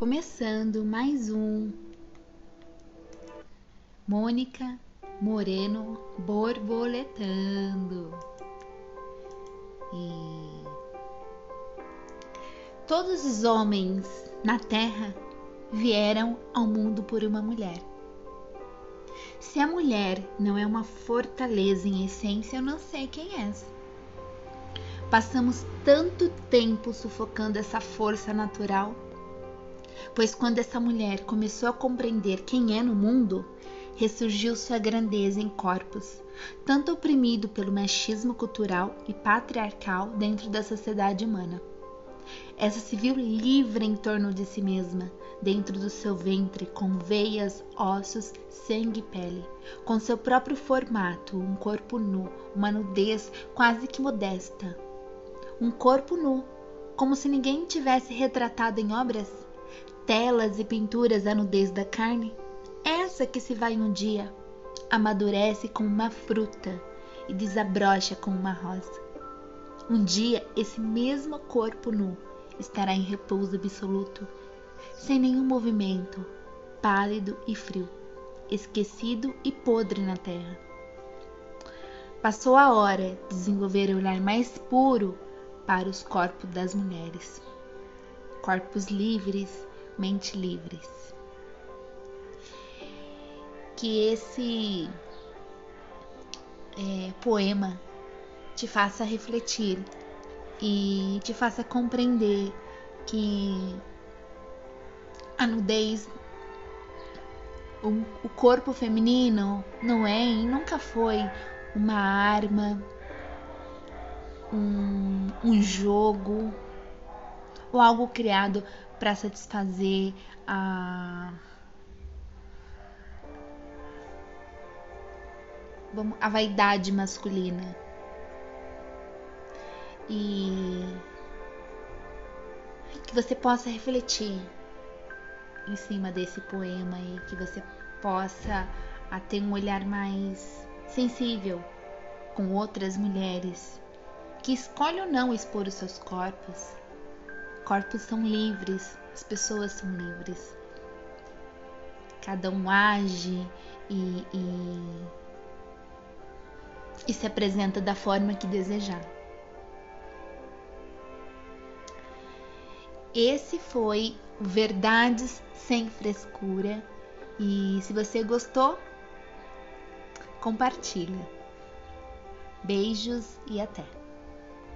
começando mais um Mônica Moreno borboletando. E todos os homens na terra vieram ao mundo por uma mulher. Se a mulher não é uma fortaleza em essência, eu não sei quem é. Passamos tanto tempo sufocando essa força natural, pois quando essa mulher começou a compreender quem é no mundo, ressurgiu sua grandeza em corpos, tanto oprimido pelo machismo cultural e patriarcal dentro da sociedade humana. Essa se viu livre em torno de si mesma, dentro do seu ventre, com veias, ossos, sangue e pele, com seu próprio formato, um corpo nu, uma nudez quase que modesta. Um corpo nu, como se ninguém tivesse retratado em obras, telas e pinturas a nudez da carne. Essa que se vai um dia, amadurece como uma fruta e desabrocha como uma rosa. Um dia, esse mesmo corpo nu estará em repouso absoluto, sem nenhum movimento, pálido e frio, esquecido e podre na terra. Passou a hora de desenvolver o olhar mais puro para os corpos das mulheres. Corpos livres, mente livres. Que esse é, poema te faça refletir e te faça compreender que a nudez, o, o corpo feminino não é e nunca foi uma arma, um, um jogo ou algo criado para satisfazer a a vaidade masculina e que você possa refletir em cima desse poema e que você possa ter um olhar mais sensível com outras mulheres que escolhem ou não expor os seus corpos. Corpos são livres, as pessoas são livres. Cada um age e, e, e se apresenta da forma que desejar. Esse foi Verdades sem frescura. E se você gostou, compartilha. Beijos e até!